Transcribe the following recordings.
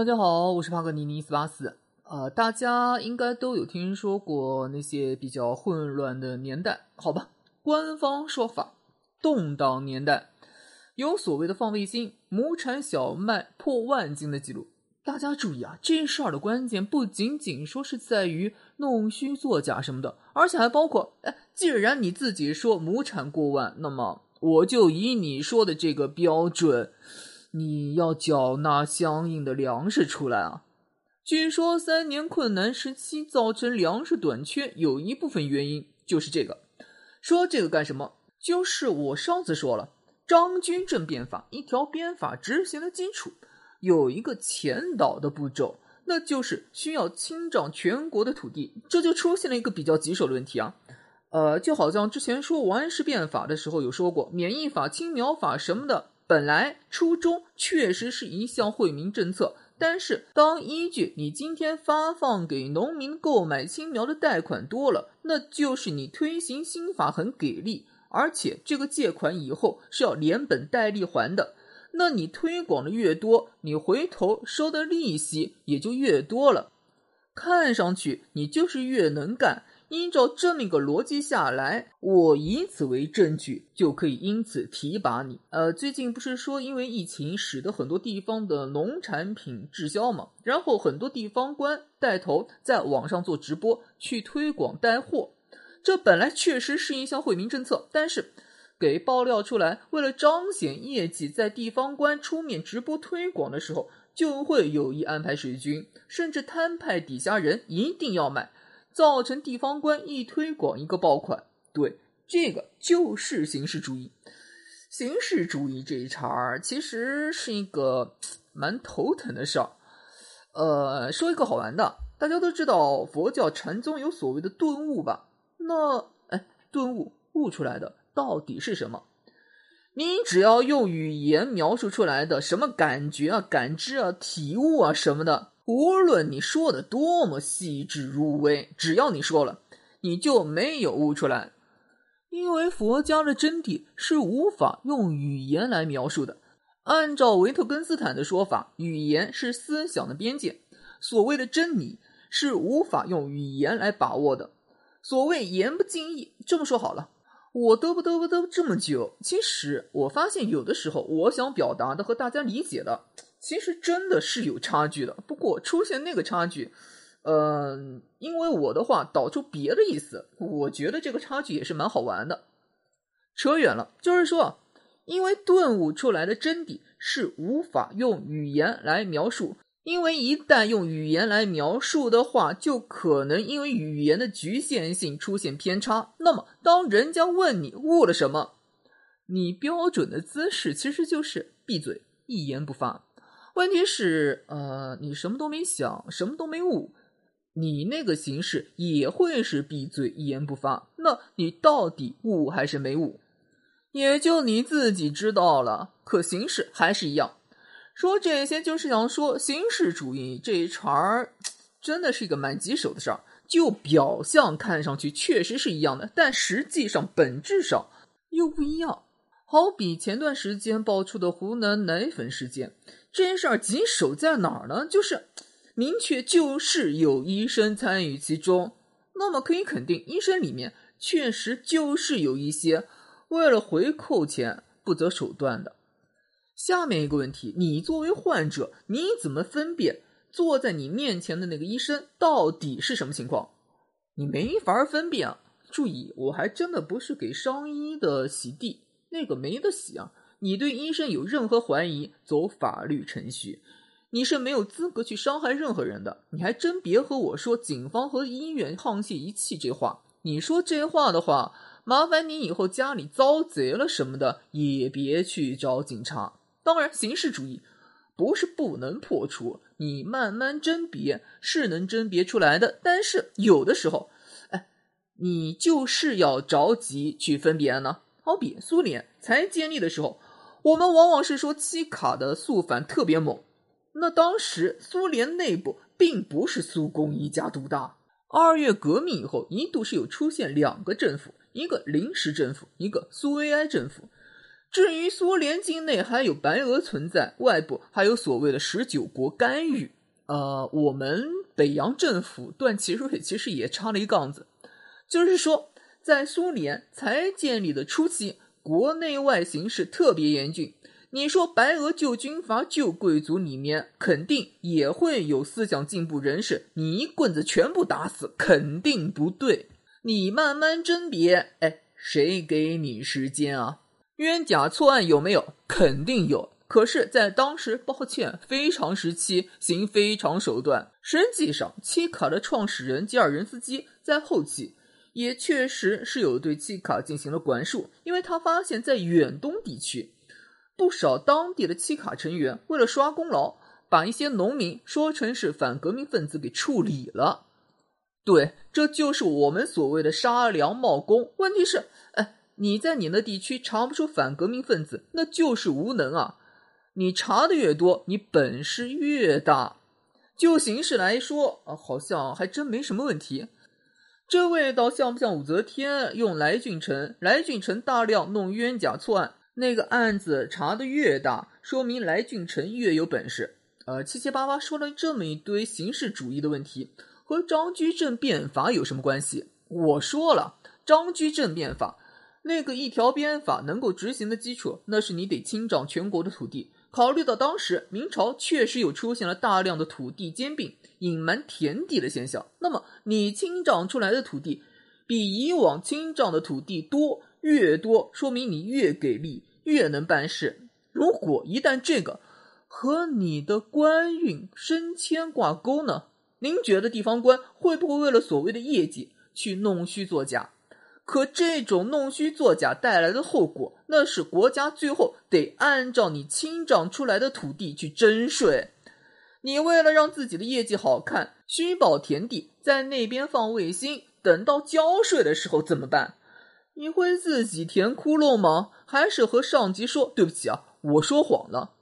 大家好，我是帕格尼尼斯巴斯。呃，大家应该都有听说过那些比较混乱的年代，好吧？官方说法，动荡年代，有所谓的放卫星，亩产小麦破万斤的记录。大家注意啊，这事儿的关键不仅仅说是在于弄虚作假什么的，而且还包括，哎，既然你自己说亩产过万，那么我就以你说的这个标准。你要缴纳相应的粮食出来啊！据说三年困难时期造成粮食短缺，有一部分原因就是这个。说这个干什么？就是我上次说了，张居正变法，一条鞭法执行的基础有一个前导的步骤，那就是需要清掌全国的土地。这就出现了一个比较棘手的问题啊，呃，就好像之前说王安石变法的时候有说过，免役法、青苗法什么的。本来初衷确实是一项惠民政策，但是当依据你今天发放给农民购买青苗的贷款多了，那就是你推行新法很给力，而且这个借款以后是要连本带利还的。那你推广的越多，你回头收的利息也就越多了。看上去你就是越能干。依照这么一个逻辑下来，我以此为证据，就可以因此提拔你。呃，最近不是说因为疫情使得很多地方的农产品滞销嘛，然后很多地方官带头在网上做直播去推广带货，这本来确实是一项惠民政策，但是给爆料出来，为了彰显业绩，在地方官出面直播推广的时候，就会有意安排水军，甚至摊派底下人一定要买。造成地方官一推广一个爆款，对这个就是形式主义。形式主义这一茬儿其实是一个蛮头疼的事儿。呃，说一个好玩的，大家都知道佛教禅宗有所谓的顿悟吧？那哎，顿悟悟出来的到底是什么？你只要用语言描述出来的什么感觉啊、感知啊、体悟啊什么的。无论你说的多么细致入微，只要你说了，你就没有悟出来。因为佛家的真谛是无法用语言来描述的。按照维特根斯坦的说法，语言是思想的边界。所谓的真理是无法用语言来把握的。所谓言不尽意，这么说好了，我嘚不嘚不嘚这么久，其实我发现有的时候我想表达的和大家理解的。其实真的是有差距的，不过出现那个差距，嗯，因为我的话导出别的意思，我觉得这个差距也是蛮好玩的。扯远了，就是说，因为顿悟出来的真谛是无法用语言来描述，因为一旦用语言来描述的话，就可能因为语言的局限性出现偏差。那么，当人家问你悟了什么，你标准的姿势其实就是闭嘴，一言不发。问题是，呃，你什么都没想，什么都没悟，你那个形式也会是闭嘴一言不发。那你到底悟还是没悟，也就你自己知道了。可形式还是一样。说这些就是想说，形式主义这一茬儿真的是一个蛮棘手的事儿。就表象看上去确实是一样的，但实际上本质上又不一样。好比前段时间爆出的湖南奶粉事件。这件事儿棘手在哪儿呢？就是明确就是有医生参与其中，那么可以肯定，医生里面确实就是有一些为了回扣钱不择手段的。下面一个问题，你作为患者，你怎么分辨坐在你面前的那个医生到底是什么情况？你没法分辨啊。注意，我还真的不是给商医的洗地，那个没得洗啊。你对医生有任何怀疑，走法律程序，你是没有资格去伤害任何人的。你还真别和我说警方和医院沆瀣一气这话。你说这话的话，麻烦你以后家里遭贼了什么的，也别去找警察。当然，形式主义不是不能破除，你慢慢甄别是能甄别出来的。但是有的时候，哎，你就是要着急去分别呢。好比苏联才建立的时候。我们往往是说七卡的肃反特别猛，那当时苏联内部并不是苏共一家独大。二月革命以后，一度是有出现两个政府，一个临时政府，一个苏维埃政府。至于苏联境内还有白俄存在，外部还有所谓的十九国干预，呃，我们北洋政府段祺瑞其实也插了一杠子，就是说，在苏联才建立的初期，国内外形势特别严峻。你说白俄旧军阀、旧贵族里面肯定也会有思想进步人士，你一棍子全部打死，肯定不对。你慢慢甄别，哎，谁给你时间啊？冤假错案有没有？肯定有。可是，在当时，抱歉，非常时期，行非常手段。实际上，契卡的创始人吉尔任斯基在后期也确实是有对契卡进行了管束，因为他发现，在远东地区，不少当地的契卡成员为了刷功劳，把一些农民说成是反革命分子给处理了。对，这就是我们所谓的杀良冒功。问题是，哎。你在你那地区查不出反革命分子，那就是无能啊！你查的越多，你本事越大。就形势来说啊，好像还真没什么问题。这味道像不像武则天用来俊臣？来俊臣大量弄冤假错案，那个案子查的越大，说明来俊臣越有本事。呃，七七八八说了这么一堆形式主义的问题，和张居正变法有什么关系？我说了，张居正变法。那个一条鞭法能够执行的基础，那是你得清掌全国的土地。考虑到当时明朝确实有出现了大量的土地兼并、隐瞒田地的现象，那么你清掌出来的土地比以往清掌的土地多，越多说明你越给力，越能办事。如果一旦这个和你的官运升迁挂钩呢？您觉得地方官会不会为了所谓的业绩去弄虚作假？可这种弄虚作假带来的后果，那是国家最后得按照你清掌出来的土地去征税。你为了让自己的业绩好看，虚报田地，在那边放卫星，等到交税的时候怎么办？你会自己填窟窿吗？还是和上级说对不起啊，我说谎了？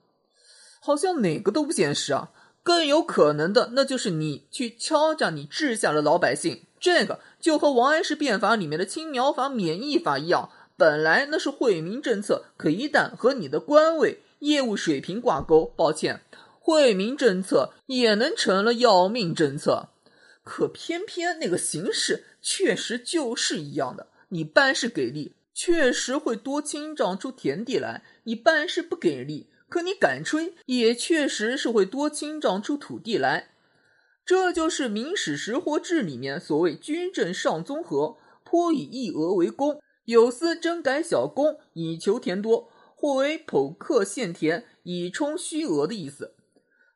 好像哪个都不现实啊。更有可能的，那就是你去敲诈你治下的老百姓。这个就和王安石变法里面的青苗法、免役法一样，本来那是惠民政策，可一旦和你的官位、业务水平挂钩，抱歉，惠民政策也能成了要命政策。可偏偏那个形式确实就是一样的，你办事给力，确实会多清长出田地来；你办事不给力，可你敢吹，也确实是会多清长出土地来。这就是《明史实货志》里面所谓“军政上综合，颇以一额为功，有司征改小功，以求田多，或为剖刻现田，以充虚额”的意思。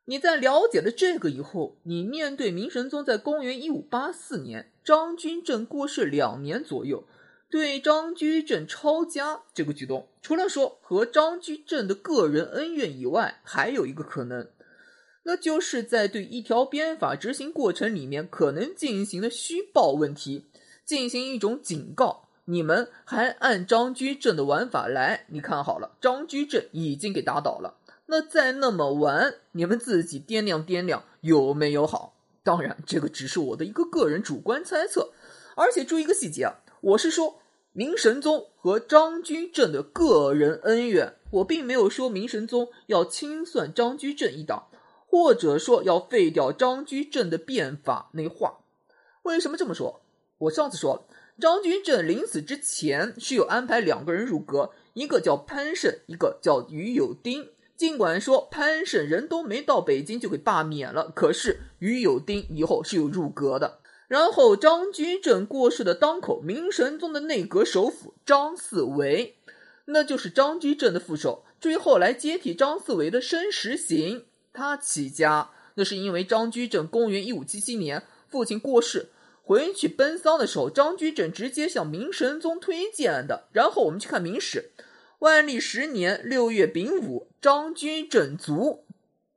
你在了解了这个以后，你面对明神宗在公元一五八四年张居正过世两年左右，对张居正抄家这个举动，除了说和张居正的个人恩怨以外，还有一个可能。那就是在对一条鞭法执行过程里面可能进行的虚报问题进行一种警告，你们还按张居正的玩法来，你看好了，张居正已经给打倒了，那再那么玩，你们自己掂量掂量有没有好？当然，这个只是我的一个个人主观猜测，而且注意一个细节啊，我是说明神宗和张居正的个人恩怨，我并没有说明神宗要清算张居正一党。或者说要废掉张居正的变法那话，为什么这么说？我上次说了，张居正临死之前是有安排两个人入阁，一个叫潘胜，一个叫于有丁。尽管说潘胜人都没到北京就给罢免了，可是于有丁以后是有入阁的。然后张居正过世的当口，明神宗的内阁首辅张四维，那就是张居正的副手。至于后来接替张四维的申时行。他起家，那是因为张居正公元一五七七年父亲过世，回去奔丧的时候，张居正直接向明神宗推荐的。然后我们去看《明史》，万历十年六月丙午，张居正卒。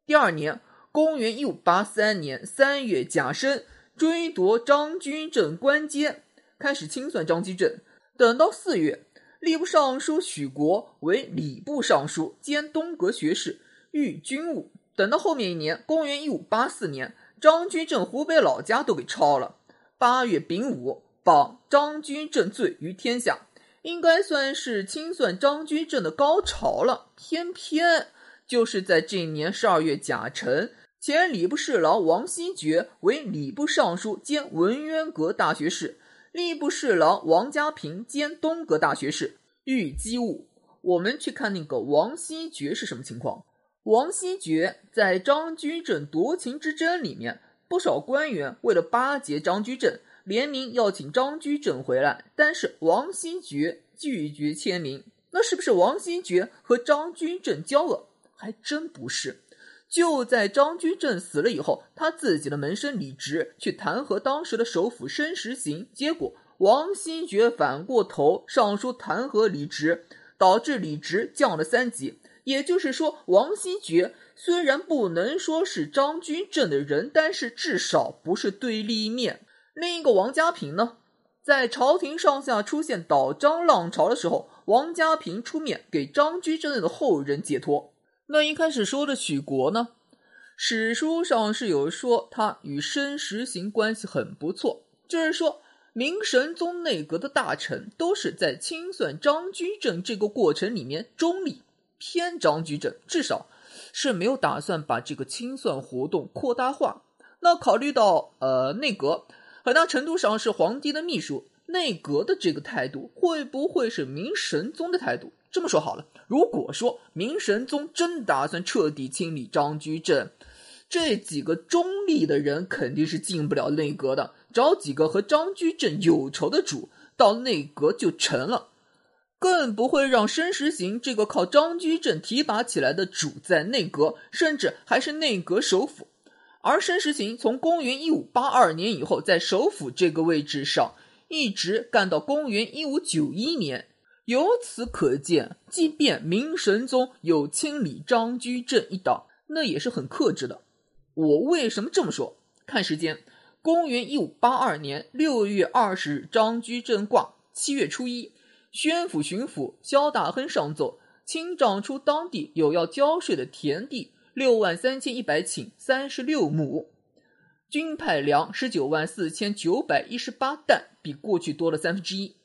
第二年，公元一五八三年三月甲申，追夺张居正官阶，开始清算张居正。等到四月，吏部尚书许国为礼部尚书兼东阁学士，御军务。等到后面一年，公元一五八四年，张居正湖北老家都给抄了。八月丙午，榜张居正罪于天下。应该算是清算张居正的高潮了。偏偏就是在这一年十二月甲辰，前礼部侍郎王希爵为礼部尚书兼文渊阁大学士，吏部侍郎王家平兼东阁大学士，遇机务。我们去看那个王希爵是什么情况。王希爵在张居正夺情之争里面，不少官员为了巴结张居正。联名要请张居正回来，但是王希爵拒绝签名。那是不是王希爵和张居正交恶？还真不是。就在张居正死了以后，他自己的门生李直去弹劾当时的首辅申时行，结果王希爵反过头上书弹劾李直，导致李直降了三级。也就是说，王希爵虽然不能说是张居正的人，但是至少不是对立面。另一个王家平呢，在朝廷上下出现倒张浪潮的时候，王家平出面给张居正的后人解脱。那一开始说的许国呢，史书上是有说他与申时行关系很不错，就是说明神宗内阁的大臣都是在清算张居正这个过程里面中立偏张居正，至少是没有打算把这个清算活动扩大化。那考虑到呃内阁。很大程度上是皇帝的秘书内阁的这个态度，会不会是明神宗的态度？这么说好了，如果说明神宗真打算彻底清理张居正，这几个中立的人肯定是进不了内阁的，找几个和张居正有仇的主到内阁就成了，更不会让申时行这个靠张居正提拔起来的主在内阁，甚至还是内阁首辅。而申时行从公元一五八二年以后，在首辅这个位置上一直干到公元一五九一年。由此可见，即便明神宗有清理张居正一党，那也是很克制的。我为什么这么说？看时间，公元一五八二年六月二十日，张居正挂。七月初一，宣府巡抚萧大亨上奏，清账出当地有要交税的田地。六万三千一百顷，三十六亩，均派粮十九万四千九百一十八担，比过去多了三分之一。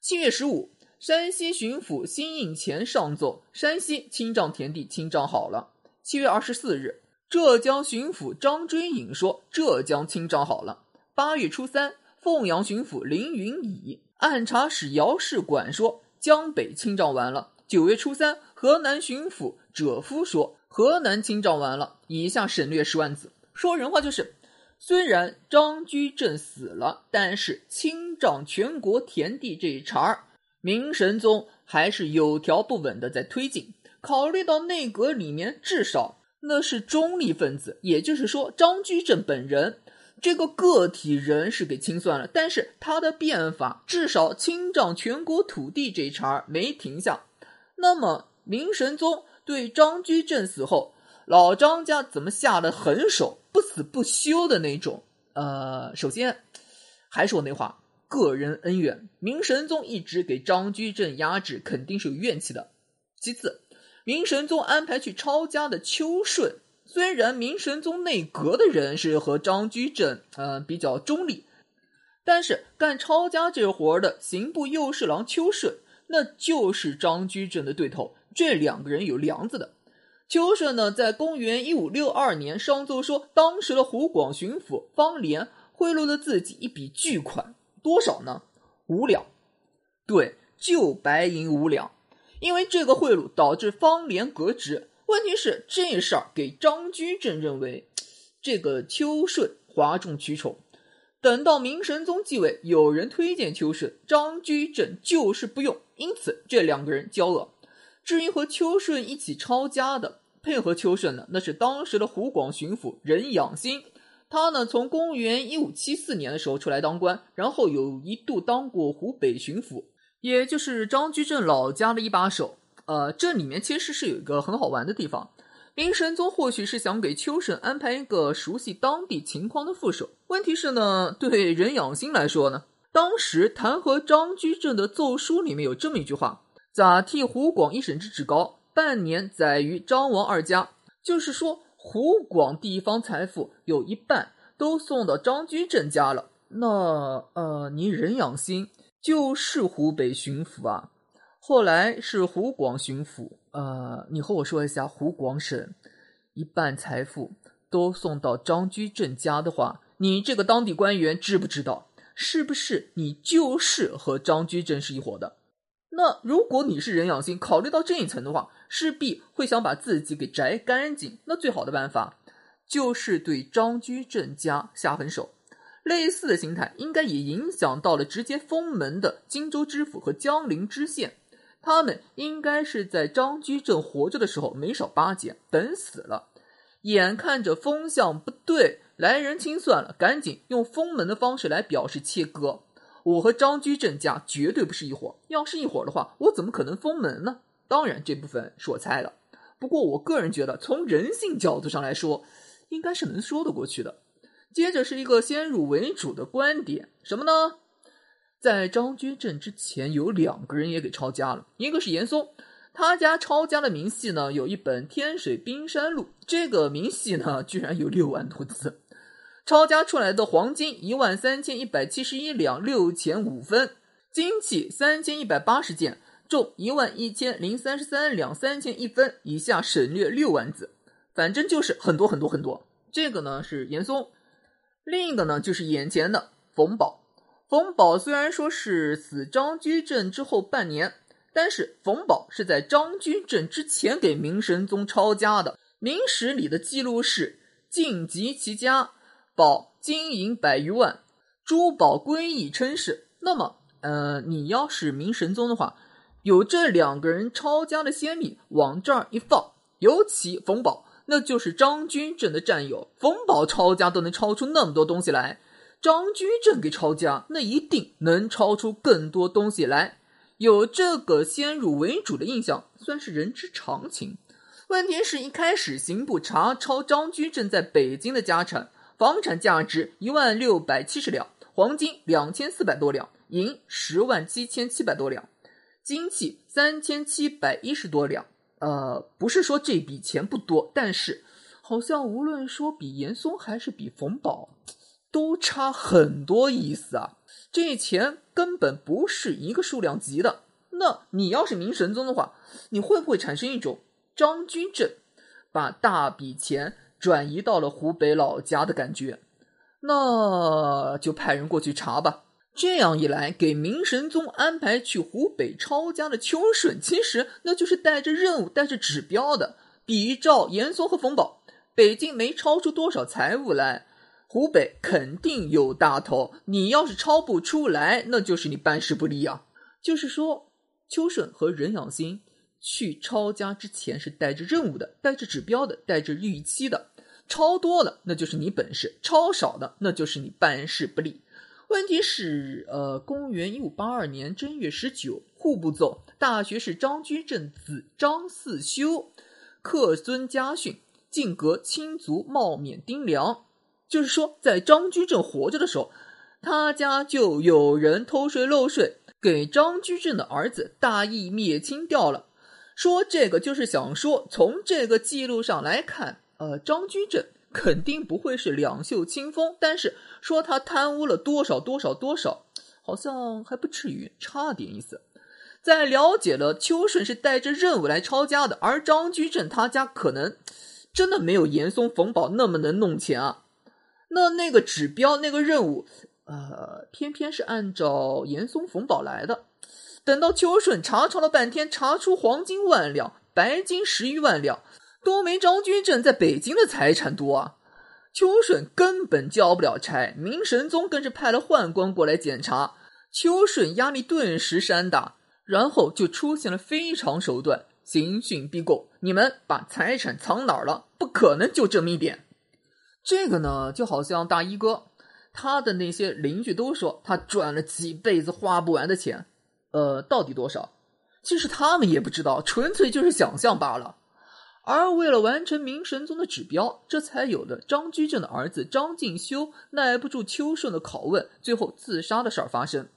七月十五，山西巡抚辛应前上奏，山西清账田地清账好了。七月二十四日，浙江巡抚张追颖说，浙江清账好了。八月初三，凤阳巡抚林云乙、按察使姚世管说，江北清账完了。九月初三，河南巡抚者夫说。河南清账完了，以下省略十万字。说人话就是，虽然张居正死了，但是清账全国田地这一茬儿，明神宗还是有条不紊的在推进。考虑到内阁里面至少那是中立分子，也就是说张居正本人这个个体人是给清算了，但是他的变法至少清账全国土地这一茬儿没停下。那么明神宗。对张居正死后，老张家怎么下的狠手，不死不休的那种？呃，首先还是我那话，个人恩怨，明神宗一直给张居正压制，肯定是有怨气的。其次，明神宗安排去抄家的秋顺，虽然明神宗内阁的人是和张居正呃比较中立，但是干抄家这活的刑部右侍郎邱顺，那就是张居正的对头。这两个人有梁子的。邱顺呢，在公元一五六二年上奏说，当时的湖广巡抚方廉贿赂了自己一笔巨款，多少呢？五两。对，就白银五两。因为这个贿赂导致方廉革职。问题是这事儿给张居正认为，这个邱顺哗众取宠。等到明神宗继位，有人推荐邱顺，张居正就是不用，因此这两个人交恶。至于和邱顺一起抄家的，配合邱顺的，那是当时的湖广巡抚任养新。他呢，从公元一五七四年的时候出来当官，然后有一度当过湖北巡抚，也就是张居正老家的一把手。呃，这里面其实是有一个很好玩的地方。明神宗或许是想给邱顺安排一个熟悉当地情况的副手。问题是呢，对任养新来说呢，当时弹劾张居正的奏书里面有这么一句话。咋替湖广一省之职高，半年载于张王二家，就是说湖广地方财富有一半都送到张居正家了。那呃，你任养新就是湖北巡抚啊，后来是湖广巡抚。呃，你和我说一下，湖广省一半财富都送到张居正家的话，你这个当地官员知不知道？是不是你就是和张居正是一伙的？那如果你是任养新，考虑到这一层的话，势必会想把自己给摘干净。那最好的办法就是对张居正家下狠手。类似的心态应该也影响到了直接封门的荆州知府和江陵知县，他们应该是在张居正活着的时候没少巴结，等死了，眼看着风向不对。来人清算了，赶紧用封门的方式来表示切割。我和张居正家绝对不是一伙，要是一伙的话，我怎么可能封门呢？当然，这部分是我猜的。不过，我个人觉得，从人性角度上来说，应该是能说得过去的。接着是一个先入为主的观点，什么呢？在张居正之前，有两个人也给抄家了，一个是严嵩。他家抄家的明细呢，有一本《天水冰山录》，这个明细呢，居然有六万多字。抄家出来的黄金一万三千一百七十一两六钱五分，金器三千一百八十件，重一万一千零三十三两三千一分。以下省略六万字，反正就是很多很多很多。这个呢是严嵩，另一个呢就是眼前的冯保。冯保虽然说是死张居正之后半年。但是冯保是在张居正之前给明神宗抄家的，《明史》里的记录是晋及其家，宝金银百余万，珠宝归义称是。那么，呃，你要是明神宗的话，有这两个人抄家的先例往这儿一放，尤其冯保，那就是张居正的战友。冯保抄家都能抄出那么多东西来，张居正给抄家，那一定能抄出更多东西来。有这个先入为主的印象，算是人之常情。问题是一开始刑部查抄张居正在北京的家产，房产价值一万六百七十两，黄金两千四百多两，银十万七千七百多两，金器三千七百一十多两。呃，不是说这笔钱不多，但是好像无论说比严嵩还是比冯保，都差很多意思啊。这钱根本不是一个数量级的。那你要是明神宗的话，你会不会产生一种张居正把大笔钱转移到了湖北老家的感觉？那就派人过去查吧。这样一来，给明神宗安排去湖北抄家的秋顺，其实那就是带着任务、带着指标的。比照严嵩和冯保，北京没抄出多少财物来。湖北肯定有大头，你要是抄不出来，那就是你办事不力啊。就是说，邱顺和任养新去抄家之前是带着任务的，带着指标的，带着预期的。抄多了，那就是你本事；抄少的，那就是你办事不力。问题是，呃，公元一五八二年正月十九，户部奏大学士张居正子张嗣修客孙家训，进阁亲族冒免丁粮。就是说，在张居正活着的时候，他家就有人偷税漏税，给张居正的儿子大义灭亲掉了。说这个就是想说，从这个记录上来看，呃，张居正肯定不会是两袖清风，但是说他贪污了多少多少多少，好像还不至于，差点意思。在了解了秋顺是带着任务来抄家的，而张居正他家可能真的没有严嵩、冯保那么能弄钱啊。那那个指标那个任务，呃，偏偏是按照严嵩冯保来的。等到邱顺查抄了半天，查出黄金万两，白金十余万两，都没张居正在北京的财产多啊。邱顺根本交不了差，明神宗更是派了宦官过来检查，邱顺压力顿时山大，然后就出现了非常手段，刑讯逼供。你们把财产藏哪儿了？不可能就这么一点。这个呢，就好像大衣哥，他的那些邻居都说他赚了几辈子花不完的钱，呃，到底多少？其实他们也不知道，纯粹就是想象罢了。而为了完成明神宗的指标，这才有的张居正的儿子张敬修耐不住秋顺的拷问，最后自杀的事儿发生。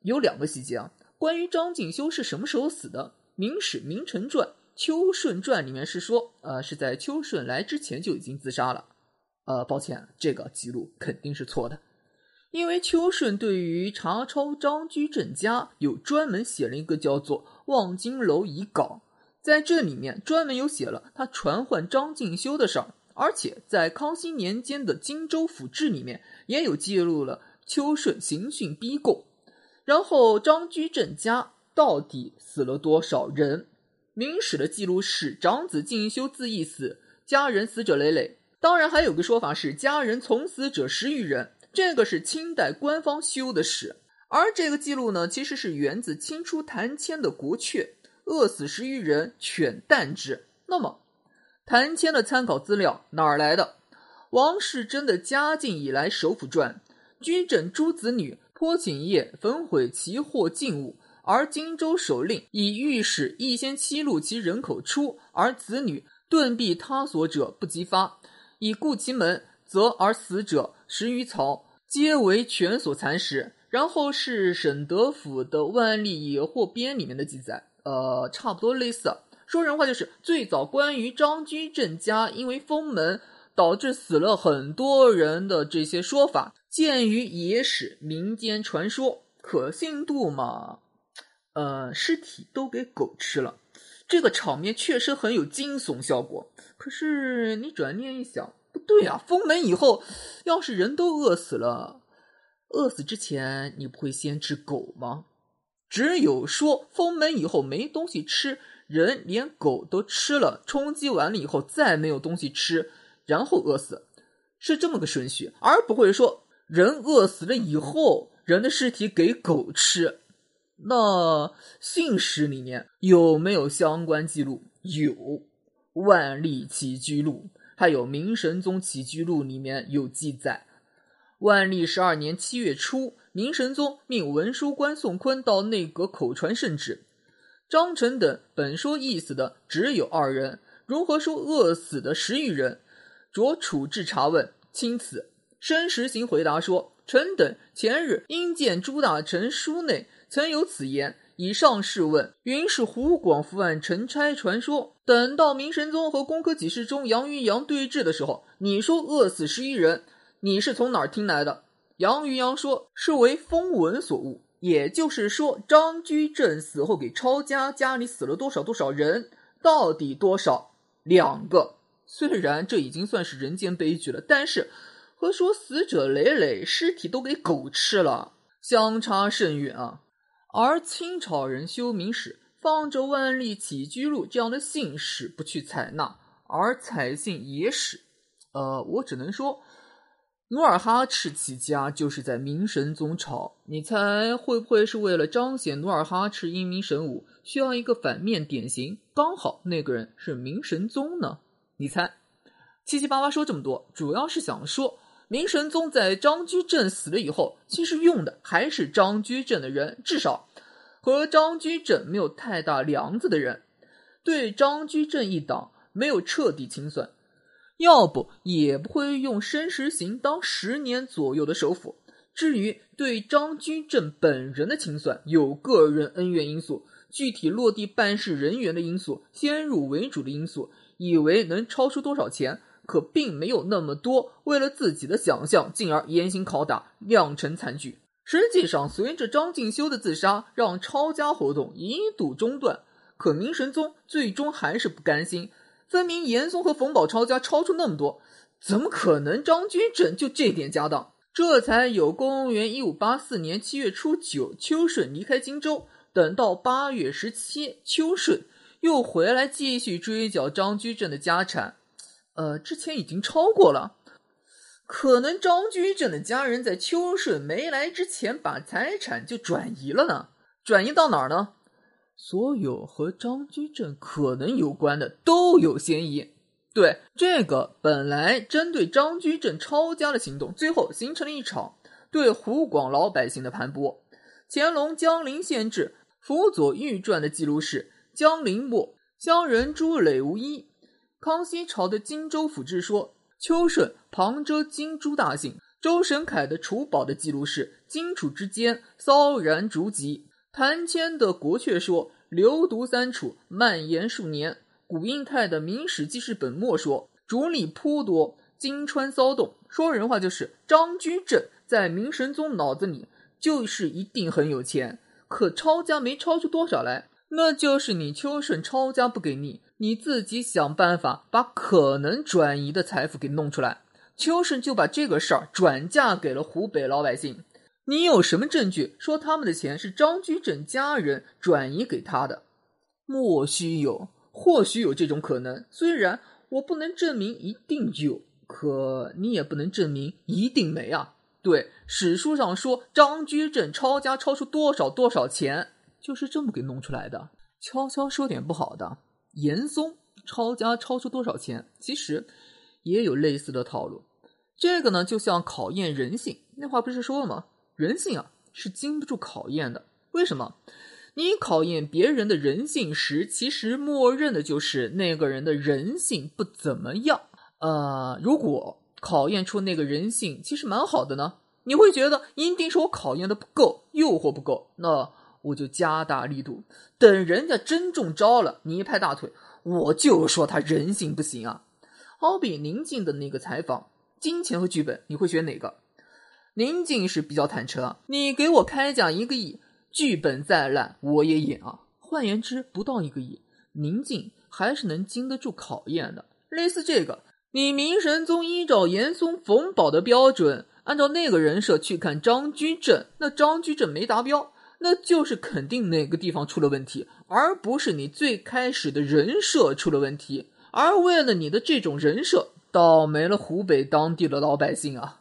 有两个细节啊，关于张敬修是什么时候死的，《明史·明臣传·秋顺传》里面是说，呃，是在秋顺来之前就已经自杀了。呃，抱歉，这个记录肯定是错的，因为秋顺对于查抄张居正家有专门写了一个叫做《望京楼遗稿》，在这里面专门有写了他传唤张敬修的事儿，而且在康熙年间的《荆州府志》里面也有记录了秋顺刑讯逼供。然后张居正家到底死了多少人？明史的记录是长子敬修自缢死，家人死者累累。当然，还有个说法是家人从死者十余人，这个是清代官方修的史。而这个记录呢，其实是源自清初谭谦的《国阙》，饿死十余人，犬啖之。那么，谭谦的参考资料哪儿来的？王世贞的嘉靖以来首辅传，居正诸子女颇寝夜，焚毁其货进物。而荆州守令以御史一先欺录其人口出，而子女遁避他所者不及发，以固其门，则而死者十余曹，皆为犬所蚕食。然后是沈德甫的《万历野获编》里面的记载，呃，差不多类似。说人话就是最早关于张居正家因为封门导致死了很多人的这些说法，鉴于野史民间传说，可信度嘛？呃，尸体都给狗吃了，这个场面确实很有惊悚效果。可是你转念一想，不对啊，封门以后，要是人都饿死了，饿死之前你不会先吃狗吗？只有说封门以后没东西吃，人连狗都吃了，冲击完了以后再没有东西吃，然后饿死，是这么个顺序，而不会说人饿死了以后，人的尸体给狗吃。那信史里面有没有相关记录？有，《万历起居录》还有《明神宗起居录》里面有记载。万历十二年七月初，明神宗命文书官宋坤到内阁口传圣旨。张臣等本说意思的只有二人，如何说饿死的十余人？着处置查问，钦此。申时行回答说：“臣等前日因见朱大臣书内。”曾有此言，以上试问，云是湖广伏案陈差传说。等到明神宗和工科给事中杨云阳对峙的时候，你说饿死十一人，你是从哪儿听来的？杨云阳说是为风闻所误，也就是说张居正死后给抄家，家里死了多少多少人，到底多少？两个。虽然这已经算是人间悲剧了，但是和说死者累累，尸体都给狗吃了，相差甚远啊。而清朝人修明史，放着《万历起居录》这样的信史不去采纳，而采信野史。呃，我只能说，努尔哈赤起家就是在明神宗朝。你猜会不会是为了彰显努尔哈赤英明神武，需要一个反面典型？刚好那个人是明神宗呢？你猜？七七八八说这么多，主要是想说。明神宗在张居正死了以后，其实用的还是张居正的人，至少和张居正没有太大梁子的人，对张居正一党没有彻底清算，要不也不会用申时行当十年左右的首辅。至于对张居正本人的清算，有个人恩怨因素，具体落地办事人员的因素，先入为主的因素，以为能超出多少钱。可并没有那么多，为了自己的想象，进而严刑拷打，酿成惨剧。实际上，随着张敬修的自杀，让抄家活动一度中断。可明神宗最终还是不甘心，分明严嵩和冯保抄家抄出那么多，怎么可能张居正就这点家当？这才有公元一五八四年七月初九，秋顺离开荆州，等到八月十七，秋顺又回来继续追缴张居正的家产。呃，之前已经超过了，可能张居正的家人在秋顺没来之前把财产就转移了呢？转移到哪儿呢？所有和张居正可能有关的都有嫌疑。对这个本来针对张居正抄家的行动，最后形成了一场对湖广老百姓的盘剥。乾隆江陵县志辅佐御传的记录是：江陵末乡人朱磊无一。康熙朝的荆州府志说，邱顺旁遮荆诸大姓。周神凯的楚宝的记录是，荆楚之间骚然逐疾。谭谦的国阙说，流毒三楚，蔓延数年。古印泰的明史记事本末说，逐吏颇多，金川骚动。说人话就是，张居正在明神宗脑子里就是一定很有钱，可抄家没抄出多少来，那就是你秋顺抄家不给力，你自己想办法把可能转移的财富给弄出来。秋顺就把这个事儿转嫁给了湖北老百姓。你有什么证据说他们的钱是张居正家人转移给他的？莫须有，或许有这种可能。虽然我不能证明一定有，可你也不能证明一定没啊。对，史书上说张居正抄家抄出多少多少钱，就是这么给弄出来的。悄悄说点不好的，严嵩抄家抄出多少钱，其实也有类似的套路。这个呢，就像考验人性。那话不是说了吗？人性啊，是经不住考验的。为什么？你考验别人的人性时，其实默认的就是那个人的人性不怎么样。呃，如果考验出那个人性其实蛮好的呢，你会觉得一定是我考验的不够，诱惑不够，那我就加大力度。等人家真中招了，你一拍大腿，我就说他人性不行啊。好比宁静的那个采访，金钱和剧本，你会选哪个？宁静是比较坦诚，你给我开价一个亿。剧本再烂，我也演啊。换言之，不到一个亿，宁静还是能经得住考验的。类似这个，你明神宗依照严嵩、冯保的标准，按照那个人设去看张居正，那张居正没达标，那就是肯定哪个地方出了问题，而不是你最开始的人设出了问题。而为了你的这种人设，倒霉了湖北当地的老百姓啊。